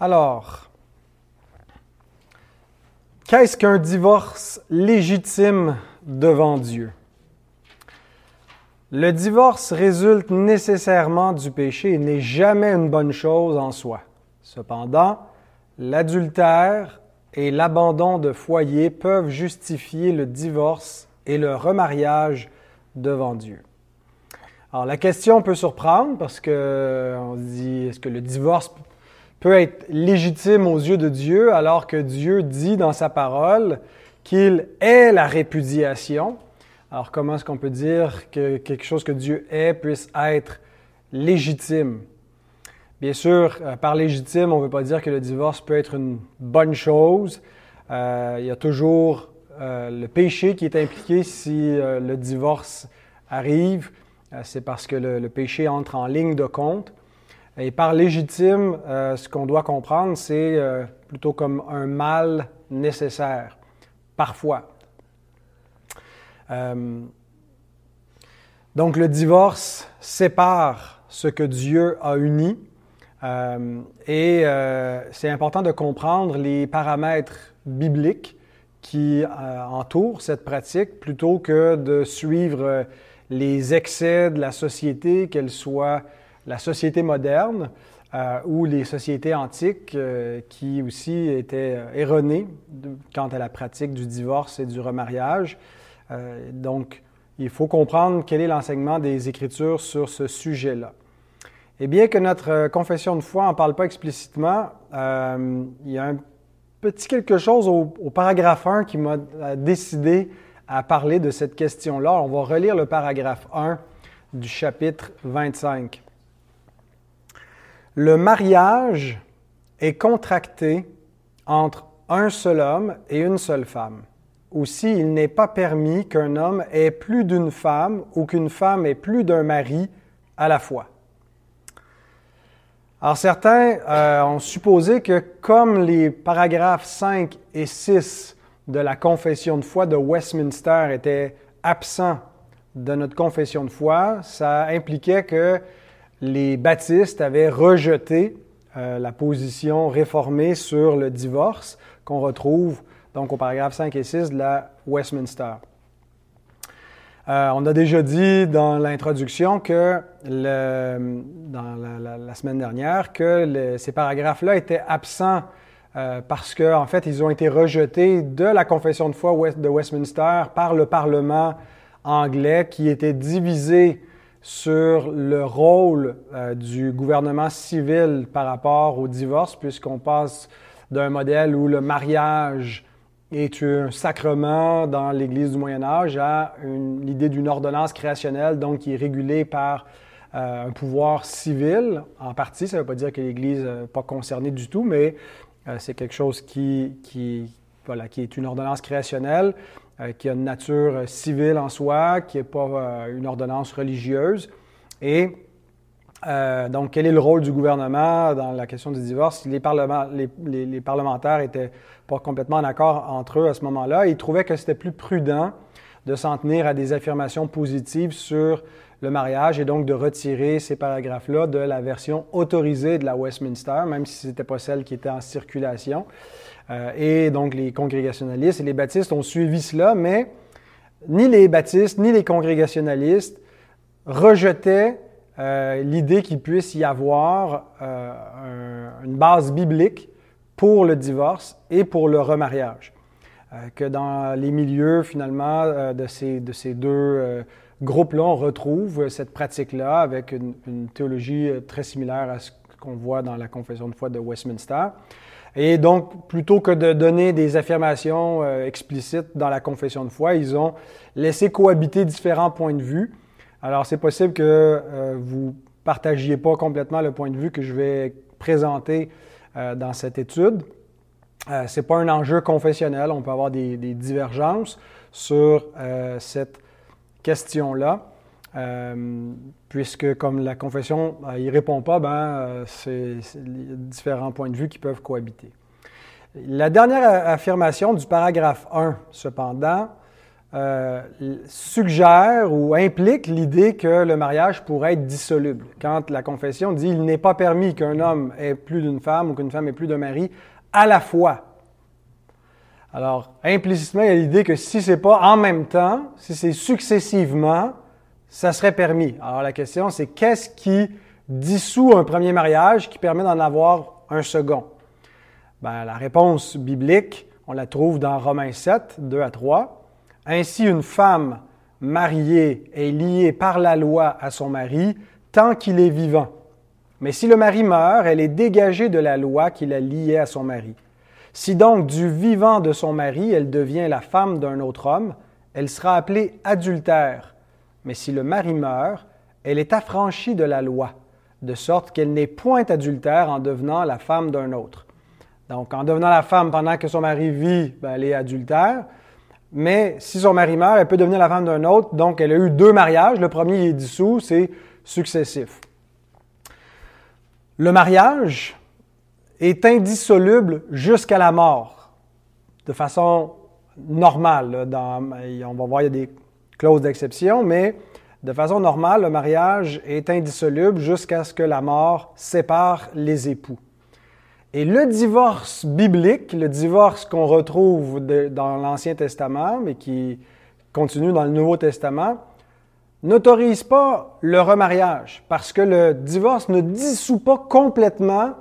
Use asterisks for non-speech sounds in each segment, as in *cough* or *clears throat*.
Alors, qu'est-ce qu'un divorce légitime devant Dieu? Le divorce résulte nécessairement du péché et n'est jamais une bonne chose en soi. Cependant, l'adultère et l'abandon de foyer peuvent justifier le divorce et le remariage devant Dieu. Alors la question peut surprendre parce que on se dit est-ce que le divorce peut être légitime aux yeux de Dieu alors que Dieu dit dans sa parole qu'il est la répudiation. Alors comment est-ce qu'on peut dire que quelque chose que Dieu est puisse être légitime? Bien sûr, euh, par légitime, on ne veut pas dire que le divorce peut être une bonne chose. Euh, il y a toujours euh, le péché qui est impliqué si le divorce arrive. C'est parce que le péché entre en ligne de compte. Et par légitime, euh, ce qu'on doit comprendre, c'est euh, plutôt comme un mal nécessaire, parfois. Euh, donc le divorce sépare ce que Dieu a uni et c'est important de comprendre les paramètres bibliques qui entourent cette pratique plutôt que de suivre les excès de la société, qu'elle soit la société moderne euh, ou les sociétés antiques euh, qui aussi étaient euh, erronées quant à la pratique du divorce et du remariage. donc, il faut comprendre quel est l'enseignement des Écritures sur ce sujet-là. Et bien que notre confession de foi n'en parle pas explicitement, il y a un petit quelque chose au, au paragraphe 1 qui m'a décidé à parler de cette question-là. On va relire le paragraphe 1 du chapitre 25. Le mariage est contracté entre un seul homme et une seule femme. Aussi, il n'est pas permis qu'un homme ait plus d'une femme ou qu'une femme ait plus d'un mari à la fois. Alors certains euh, ont supposé que comme les paragraphes 5 et 6 de la confession de foi de Westminster étaient absents de notre confession de foi, ça impliquait que les baptistes avaient rejeté euh, la position réformée sur le divorce qu'on retrouve donc au paragraphe 5 et 6 de la Westminster. Euh, on a déjà dit dans l'introduction que dans la, semaine dernière que ces paragraphes-là étaient absents euh, parce qu'en en fait, ils ont été rejetés de la confession de foi de Westminster par le Parlement anglais qui était divisé sur le rôle euh, du gouvernement civil par rapport au divorce, puisqu'on passe d'un modèle où le mariage est un sacrement dans l'Église du Moyen Âge à l'idée d'une ordonnance créationnelle, donc qui est régulée par euh, un pouvoir civil en partie. Ça ne veut pas dire que l'Église n'est pas concernée du tout, mais euh, c'est quelque chose qui, voilà, qui est une ordonnance créationnelle euh, qui a une nature euh, civile en soi, qui n'est pas euh, une ordonnance religieuse. Et donc, quel est le rôle du gouvernement dans la question du divorce? Les, les, parlementaires n'étaient pas complètement en accord entre eux à ce moment-là. Ils trouvaient que c'était plus prudent de s'en tenir à des affirmations positives sur le mariage et donc de retirer ces paragraphes-là de la version autorisée de la Westminster, même si ce n'était pas celle qui était en circulation. Euh, et donc les congrégationalistes et les baptistes ont suivi cela, mais ni les baptistes ni les congrégationalistes rejetaient euh, l'idée qu'il puisse y avoir euh, une base biblique pour le divorce et pour le remariage. que dans les milieux, finalement, de, ces, de ces deux groupes-là, on retrouve cette pratique-là avec une, une, théologie très similaire à ce qu'on voit dans la Confession de foi de Westminster. Et donc, plutôt que de donner des affirmations euh, explicites dans la confession de foi, ils ont laissé cohabiter différents points de vue. Alors, c'est possible que euh, vous partagiez pas complètement le point de vue que je vais présenter euh, dans cette étude. Ce n'est pas un enjeu confessionnel, on peut avoir des divergences sur cette question-là. Euh, puisque comme la confession n'y euh, répond pas, ben, euh, c'est différents points de vue qui peuvent cohabiter. La dernière affirmation du paragraphe 1, cependant, euh, suggère ou implique l'idée que le mariage pourrait être dissoluble. Quand la confession dit il n'est pas permis qu'un homme ait plus d'une femme ou qu'une femme ait plus d'un mari à la fois. Alors, implicitement, il y a l'idée que si c'est pas en même temps, si c'est successivement, ça serait permis. Alors, la question, c'est qu'est-ce qui dissout un premier mariage qui permet d'en avoir un second? Ben, la réponse biblique, on la trouve dans Romains 7, 2 à 3. Ainsi, une femme mariée est liée par la loi à son mari tant qu'il est vivant. Mais si le mari meurt, elle est dégagée de la loi qui la liée à son mari. Si donc du vivant de son mari, elle devient la femme d'un autre homme, elle sera appelée adultère. Mais si le mari meurt, elle est affranchie de la loi, de sorte qu'elle n'est point adultère en devenant la femme d'un autre. Donc, en devenant la femme pendant que son mari vit, ben, elle est adultère. Mais si son mari meurt, elle peut devenir la femme d'un autre. Donc, elle a eu deux mariages. Le premier est dissous, c'est successif. Le mariage est indissoluble jusqu'à la mort, de façon normale. on va voir, il y a des clauses d'exception, mais de façon normale, le mariage est indissoluble jusqu'à ce que la mort sépare les époux. Et le divorce biblique, le divorce qu'on retrouve dans l'Ancien Testament, mais qui continue dans le Nouveau Testament, n'autorise pas le remariage, parce que le divorce ne dissout pas complètement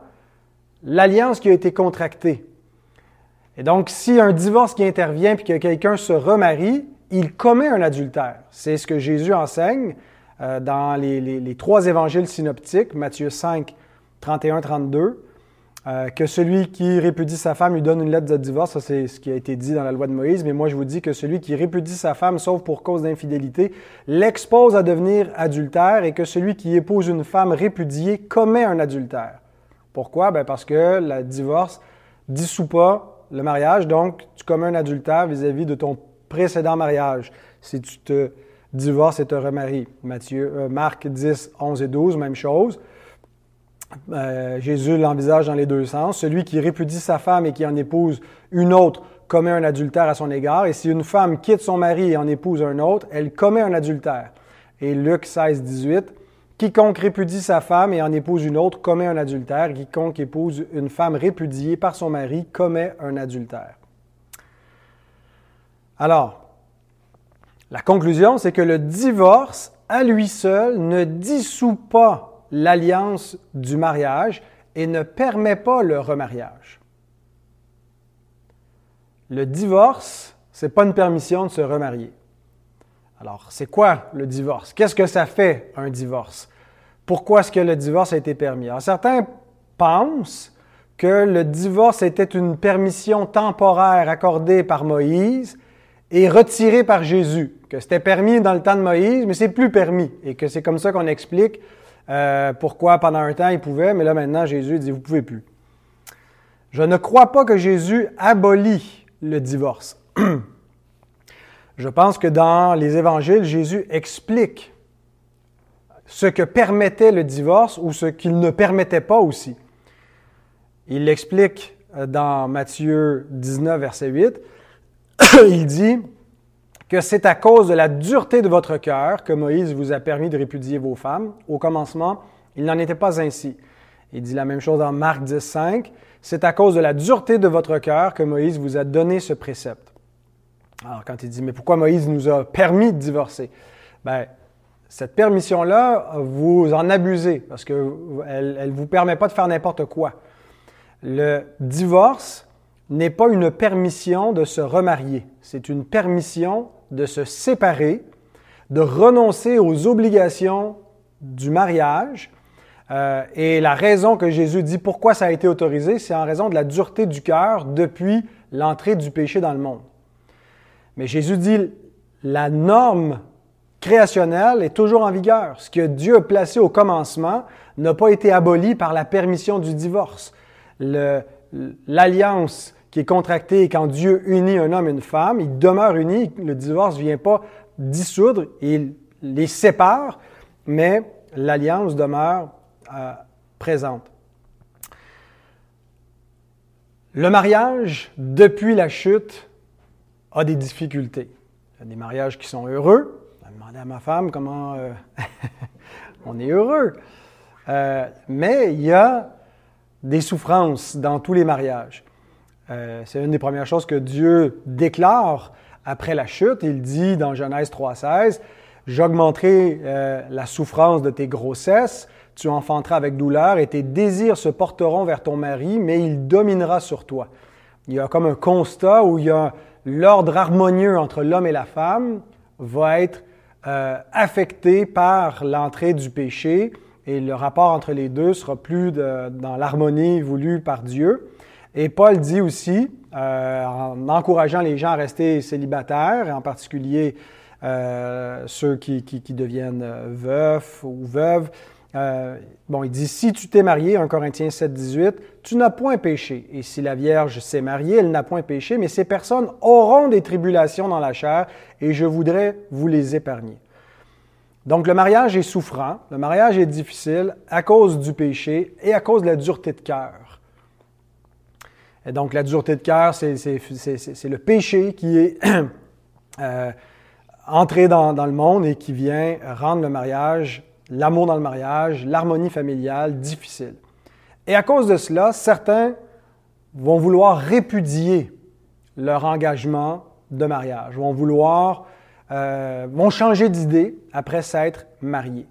l'alliance qui a été contractée. Et donc, si un divorce qui intervient puis que quelqu'un se remarie, il commet un adultère. C'est ce que Jésus enseigne euh, dans les, trois évangiles synoptiques, Matthieu 5, 31, 32. Euh, que celui qui répudie sa femme lui donne une lettre de divorce, ça c'est ce qui a été dit dans la loi de Moïse, mais moi je vous dis que celui qui répudie sa femme, sauf pour cause d'infidélité, l'expose à devenir adultère et que celui qui épouse une femme répudiée commet un adultère. Pourquoi? Ben parce que le divorce dissout pas le mariage, donc tu commets un adultère vis-à-vis de ton précédent mariage si tu te divorces et te remaries. Matthieu, euh, Marc 10, 11 et 12, même chose. Euh, Jésus l'envisage dans les deux sens. Celui qui répudie sa femme et qui en épouse une autre commet un adultère à son égard. Et si une femme quitte son mari et en épouse un autre, elle commet un adultère. Et Luc 16, 18. Quiconque répudie sa femme et en épouse une autre commet un adultère. Quiconque épouse une femme répudiée par son mari commet un adultère. Alors, la conclusion, c'est que le divorce, à lui seul, ne dissout pas l'alliance du mariage et ne permet pas le remariage. Le divorce, ce n'est pas une permission de se remarier. Alors, c'est quoi le divorce? Qu'est-ce que ça fait un divorce? Pourquoi est-ce que le divorce a été permis? Alors, certains pensent que le divorce était une permission temporaire accordée par Moïse et retirée par Jésus, que c'était permis dans le temps de Moïse, mais c'est plus permis, et que c'est comme ça qu'on explique euh, pourquoi pendant un temps il pouvait, mais là maintenant Jésus dit vous pouvez plus. Je ne crois pas que Jésus abolit le divorce. *clears throat* Je pense que dans les évangiles, Jésus explique ce que permettait le divorce ou ce qu'il ne permettait pas aussi. Il l'explique euh, dans Matthieu 19, verset 8. *coughs* Il dit, que c'est à cause de la dureté de votre cœur que Moïse vous a permis de répudier vos femmes. Au commencement, il n'en était pas ainsi. Il dit la même chose dans Marc 10, 5. C'est à cause de la dureté de votre cœur que Moïse vous a donné ce précepte. Alors, quand il dit, mais pourquoi Moïse nous a permis de divorcer? Bien, cette permission-là, vous en abusez parce qu'elle ne vous permet pas de faire n'importe quoi. Le divorce n'est pas une permission de se remarier, c'est une permission de se séparer, de renoncer aux obligations du mariage. Euh, et la raison que Jésus dit pourquoi ça a été autorisé, c'est en raison de la dureté du cœur depuis l'entrée du péché dans le monde. Mais Jésus dit la norme créationnelle est toujours en vigueur. Ce que Dieu a placé au commencement n'a pas été aboli par la permission du divorce. L'alliance qui est contracté quand Dieu unit un homme et une femme, il demeure uni, le divorce ne vient pas dissoudre, il les sépare, mais l'alliance demeure euh, présente. Le mariage, depuis la chute, a des difficultés. Il y a des mariages qui sont heureux. Je vais demander à ma femme comment euh, *laughs* on est heureux. Euh, mais il y a des souffrances dans tous les mariages. Euh, c'est une des premières choses que Dieu déclare après la chute. Il dit dans Genèse 3.16, J'augmenterai la souffrance de tes grossesses, tu enfanteras avec douleur et tes désirs se porteront vers ton mari, mais il dominera sur toi. Il y a comme un constat où il y a l'ordre harmonieux entre l'homme et la femme va être euh, affecté par l'entrée du péché et le rapport entre les deux sera plus dans l'harmonie voulue par Dieu. Et Paul dit aussi, euh, en encourageant les gens à rester célibataires, en particulier euh, ceux qui, deviennent veufs ou veuves, euh, bon, il dit, si tu t'es marié, 1 Corinthiens 7, 18, tu n'as point péché. Et si la Vierge s'est mariée, elle n'a point péché, mais ces personnes auront des tribulations dans la chair, et je voudrais vous les épargner. Donc le mariage est souffrant, le mariage est difficile à cause du péché et à cause de la dureté de cœur. Et donc la dureté de cœur, c'est le péché qui est *clears throat* euh, entré dans, le monde et qui vient rendre le mariage l'amour dans le mariage, l'harmonie familiale difficile. Et à cause de cela, certains vont vouloir répudier leur engagement de mariage, vont vouloir, euh, vont changer d'idée après s'être mariés.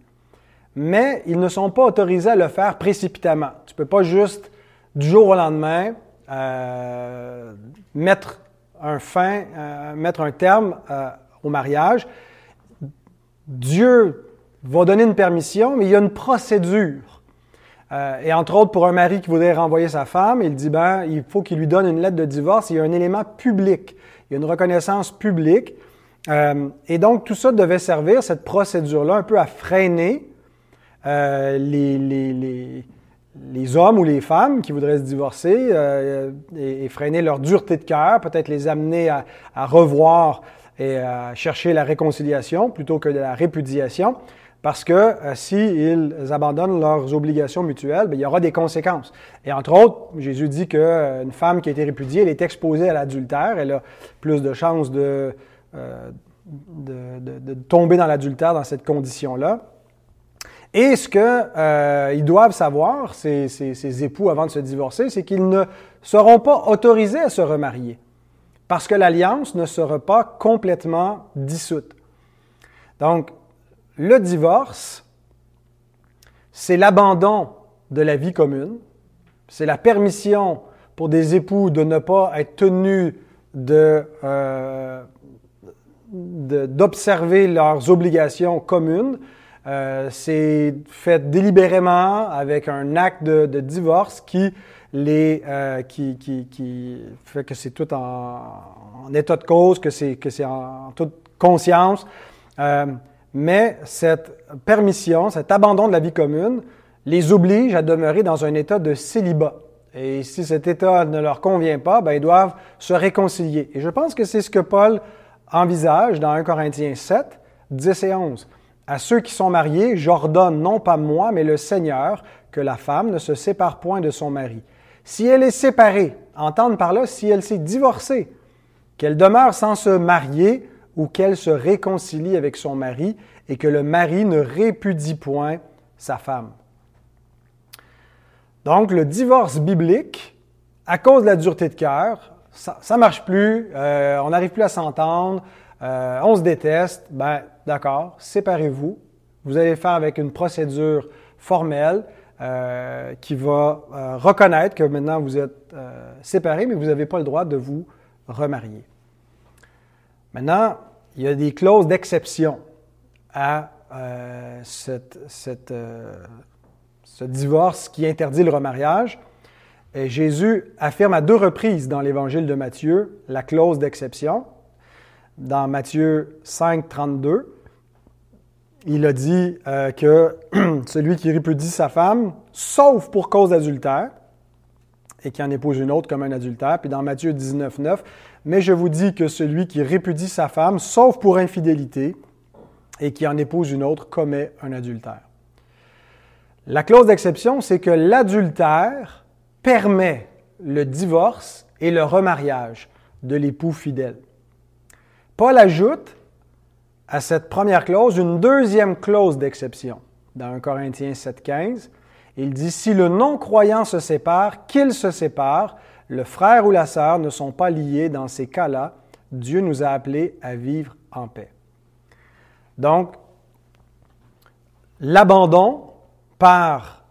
Mais ils ne sont pas autorisés à le faire précipitamment. Tu ne peux pas juste, du jour au lendemain, euh, mettre un fin, euh, mettre un terme au mariage. Dieu va donner une permission, mais il y a une procédure. Euh, et entre autres, pour un mari qui voudrait renvoyer sa femme, il dit, ben, il faut qu'il lui donne une lettre de divorce. Il y a un élément public. Il y a une reconnaissance publique. Euh, et donc, tout ça devait servir, cette procédure-là, un peu à freiner euh, les, les, hommes ou les femmes qui voudraient se divorcer et, freiner leur dureté de cœur, peut-être les amener à, revoir et à chercher la réconciliation plutôt que de la répudiation. Parce que euh, s'ils abandonnent leurs obligations mutuelles, ben, il y aura des conséquences. Et entre autres, Jésus dit qu'une euh, femme qui a été répudiée, elle est exposée à l'adultère, elle a plus de chances de, euh, de, tomber dans l'adultère dans cette condition-là. Et ce qu'ils doivent savoir, ces, ces, époux, avant de se divorcer, c'est qu'ils ne seront pas autorisés à se remarier, parce que l'alliance ne sera pas complètement dissoute. Donc, le divorce, c'est l'abandon de la vie commune, c'est la permission pour des époux de ne pas être tenus euh, d'observer leurs obligations communes. Euh, c'est fait délibérément avec un acte de, divorce euh, qui, fait que c'est tout en, état de cause, que c'est en, toute conscience mais cette permission, cet abandon de la vie commune, les oblige à demeurer dans un état de célibat. Et si cet état ne leur convient pas, ben, ils doivent se réconcilier. Et je pense que c'est ce que Paul envisage dans 1 Corinthiens 7, 10 et 11. À ceux qui sont mariés, j'ordonne non pas moi, mais le Seigneur, que la femme ne se sépare point de son mari. Si elle est séparée, entendre par là, si elle s'est divorcée, qu'elle demeure sans se marier ou qu'elle se réconcilie avec son mari et que le mari ne répudie point sa femme. Donc, le divorce biblique, à cause de la dureté de cœur, ça ne marche plus, euh, on n'arrive plus à s'entendre, euh, on se déteste, ben d'accord, séparez-vous. Vous allez faire avec une procédure formelle euh, qui va reconnaître que maintenant vous êtes séparés, mais vous n'avez pas le droit de vous remarier. Maintenant, il y a des clauses d'exception à euh, euh, ce divorce qui interdit le remariage. Et Jésus affirme à deux reprises dans l'Évangile de Matthieu la clause d'exception. Dans Matthieu 5, 32, il a dit euh, que *clears throat* celui qui répudie sa femme, sauf pour cause d'adultère, et qui en épouse une autre comme un adultère. Puis dans Matthieu 19, 9, mais je vous dis que celui qui répudie sa femme, sauf pour infidélité, et qui en épouse une autre, commet un adultère. La clause d'exception, c'est que l'adultère permet le divorce et le remariage de l'époux fidèle. Paul ajoute à cette première clause une deuxième clause d'exception dans 1 Corinthiens 7.15. Il dit, si le non-croyant se sépare, qu'il se sépare, le frère ou la sœur ne sont pas liés dans ces cas-là. Dieu nous a appelés à vivre en paix. Donc, l'abandon par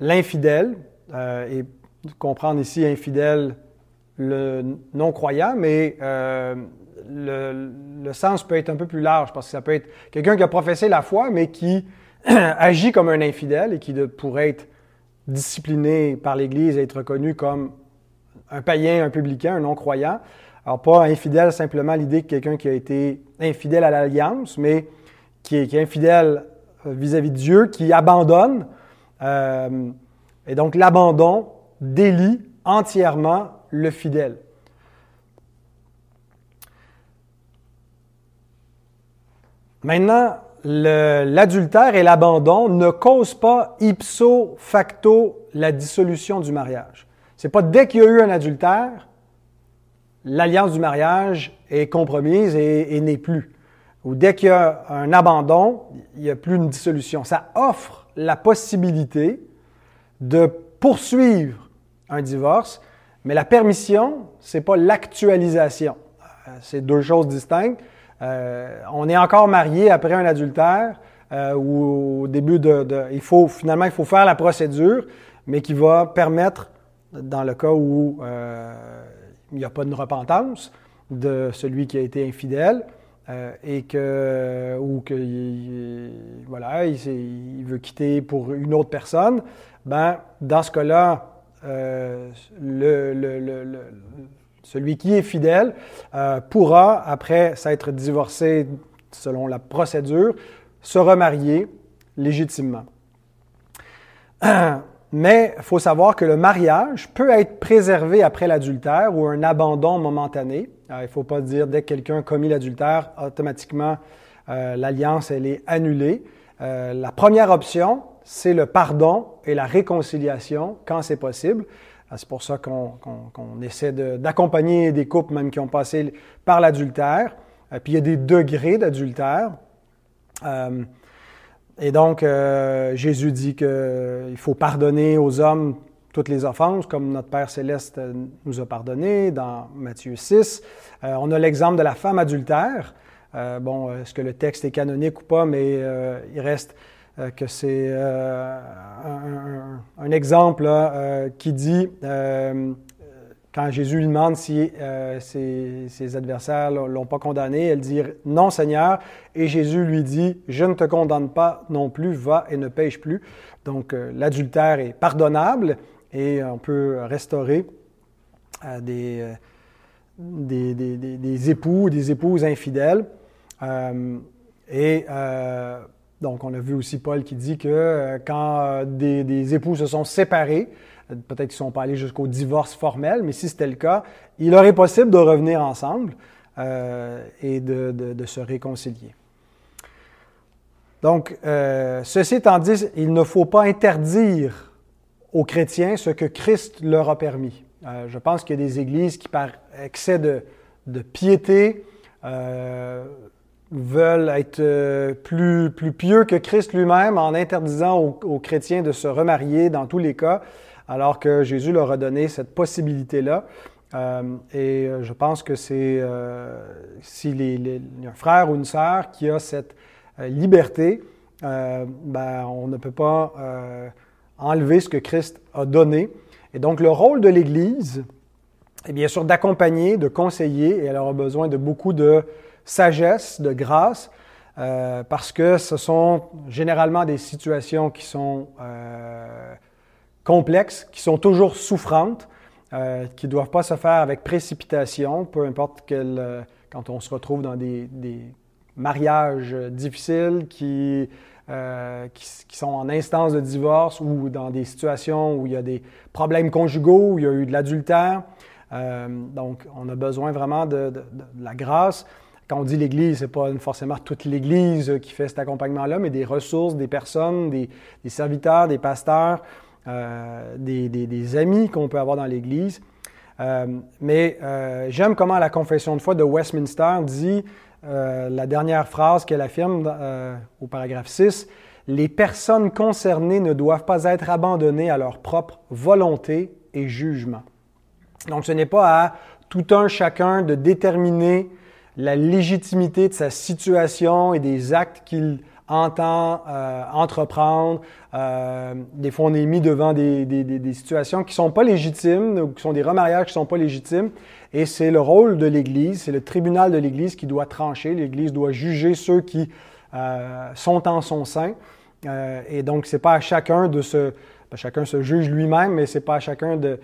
l'infidèle, euh, et comprendre ici infidèle le non-croyant, mais euh, le, sens peut être un peu plus large parce que ça peut être quelqu'un qui a professé la foi, mais qui *clears throat* agit comme un infidèle et qui pourrait être discipliné par l'Église et être reconnu comme un païen, un publicain, un non-croyant. Alors, pas infidèle simplement l'idée que quelqu'un qui a été infidèle à l'alliance, mais qui est, infidèle euh, vis-à-vis de Dieu, qui abandonne. Euh, et donc, l'abandon délie entièrement le fidèle. Maintenant, l'adultère et l'abandon ne causent pas ipso facto la dissolution du mariage. C'est pas dès qu'il y a eu un adultère, l'alliance du mariage est compromise et, n'est plus. Ou dès qu'il y a un abandon, il n'y a plus une dissolution. Ça offre la possibilité de poursuivre un divorce, mais la permission, c'est pas l'actualisation. Euh, c'est deux choses distinctes. Euh, on est encore marié après un adultère euh, ou au début de, il faut finalement il faut faire la procédure, mais qui va permettre dans le cas où euh, il n'y a pas de repentance de celui qui a été infidèle euh, et que ou que voilà il, veut quitter pour une autre personne, ben dans ce cas-là euh, le, celui qui est fidèle pourra après s'être divorcé selon la procédure se remarier légitimement. *clears throat* Mais il faut savoir que le mariage peut être préservé après l'adultère ou un abandon momentané. Euh, il ne faut pas dire dès que quelqu'un a commis l'adultère, automatiquement euh, l'alliance est annulée. Euh, la première option, c'est le pardon et la réconciliation quand c'est possible. C'est pour ça qu'on essaie d'accompagner des couples même qui ont passé par l'adultère. puis il y a des degrés d'adultère. Et donc, euh, Jésus dit qu'il faut pardonner aux hommes toutes les offenses, comme notre Père céleste nous a pardonné dans Matthieu 6. Euh, on a l'exemple de la femme adultère. Euh, bon, est-ce que le texte est canonique ou pas, mais il reste que c'est un, exemple qui dit quand Jésus lui demande si euh, ses, adversaires ne l'ont pas condamné, elle dit Non, Seigneur. Et Jésus lui dit Je ne te condamne pas non plus, va et ne pêche plus. Donc, euh, l'adultère est pardonnable et on peut restaurer euh, des, des, des, des, époux, des épouses infidèles. et donc, on a vu aussi Paul qui dit que quand des, époux se sont séparés, Peut-être qu'ils ne sont pas allés jusqu'au divorce formel, mais si c'était le cas, il aurait possible de revenir ensemble euh, et de, se réconcilier. Donc, euh, ceci étant dit, il ne faut pas interdire aux chrétiens ce que Christ leur a permis. Euh, je pense qu'il y a des églises qui, par excès de, piété, veulent être plus, plus pieux que Christ lui-même en interdisant aux, chrétiens de se remarier dans tous les cas alors que Jésus leur a donné cette possibilité-là. Euh, et euh, je pense que c'est euh, a un frère ou une sœur qui a cette liberté, ben, on ne peut pas enlever ce que Christ a donné. Et donc le rôle de l'Église est bien sûr d'accompagner, de conseiller, et elle aura besoin de beaucoup de sagesse, de grâce, parce que ce sont généralement des situations qui sont complexes, qui sont toujours souffrantes, euh, qui ne doivent pas se faire avec précipitation, peu importe euh, quand on se retrouve dans des, mariages difficiles qui, euh, qui, sont en instance de divorce ou dans des situations où il y a des problèmes conjugaux, où il y a eu de l'adultère. donc, on a besoin vraiment de, la grâce. Quand on dit l'Église, ce n'est pas forcément toute l'Église qui fait cet accompagnement-là, mais des ressources, des personnes, des, serviteurs, des pasteurs, euh, des, amis qu'on peut avoir dans l'Église. mais j'aime comment la confession de foi de Westminster dit la dernière phrase qu'elle affirme au paragraphe 6, Les personnes concernées ne doivent pas être abandonnées à leur propre volonté et jugement. Donc ce n'est pas à tout un chacun de déterminer la légitimité de sa situation et des actes qu'il entend euh, entreprendre. Euh, des fois, on est mis devant des, situations qui ne sont pas légitimes, ou qui sont des remariages qui ne sont pas légitimes. Et c'est le rôle de l'Église, c'est le tribunal de l'Église qui doit trancher. L'Église doit juger ceux qui euh, sont en son sein. Et donc, c'est pas à chacun de se... Ben, chacun se juge lui-même, mais c'est pas à chacun de...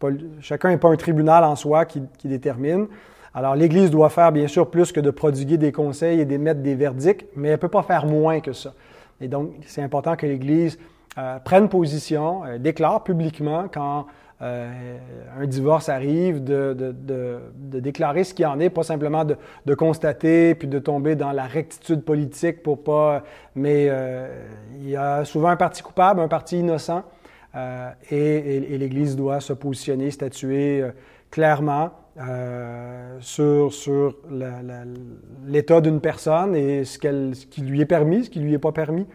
pas, chacun n'est pas un tribunal en soi qui détermine. Alors, l'Église doit faire, bien sûr, plus que de prodiguer des conseils et d'émettre des verdicts, mais elle ne peut pas faire moins que ça. Et donc, c'est important que l'Église euh, prenne position, euh, déclare publiquement quand euh, un divorce arrive, de, de, déclarer ce qu'il en est, pas simplement de, constater puis de tomber dans la rectitude politique pour pas. Mais il y a souvent un parti coupable, un parti innocent, et, l'Église doit se positionner, statuer clairement sur, sur l'état d'une personne et ce, ce, qui lui est permis, ce qui lui est pas permis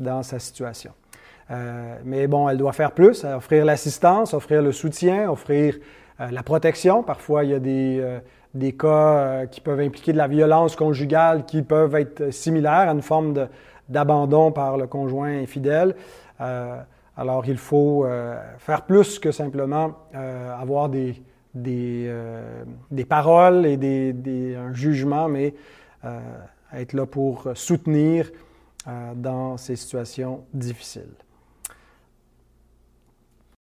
dans sa situation. Euh, mais bon, elle doit faire plus, offrir l'assistance, offrir le soutien, offrir euh, la protection. Parfois, il y a des, euh, des cas qui peuvent impliquer de la violence conjugale qui peuvent être similaires à une forme d'abandon par le conjoint infidèle. alors, il faut faire plus que simplement avoir des, des, euh, des paroles et des, des, un jugement, mais euh, être là pour soutenir euh, dans ces situations difficiles.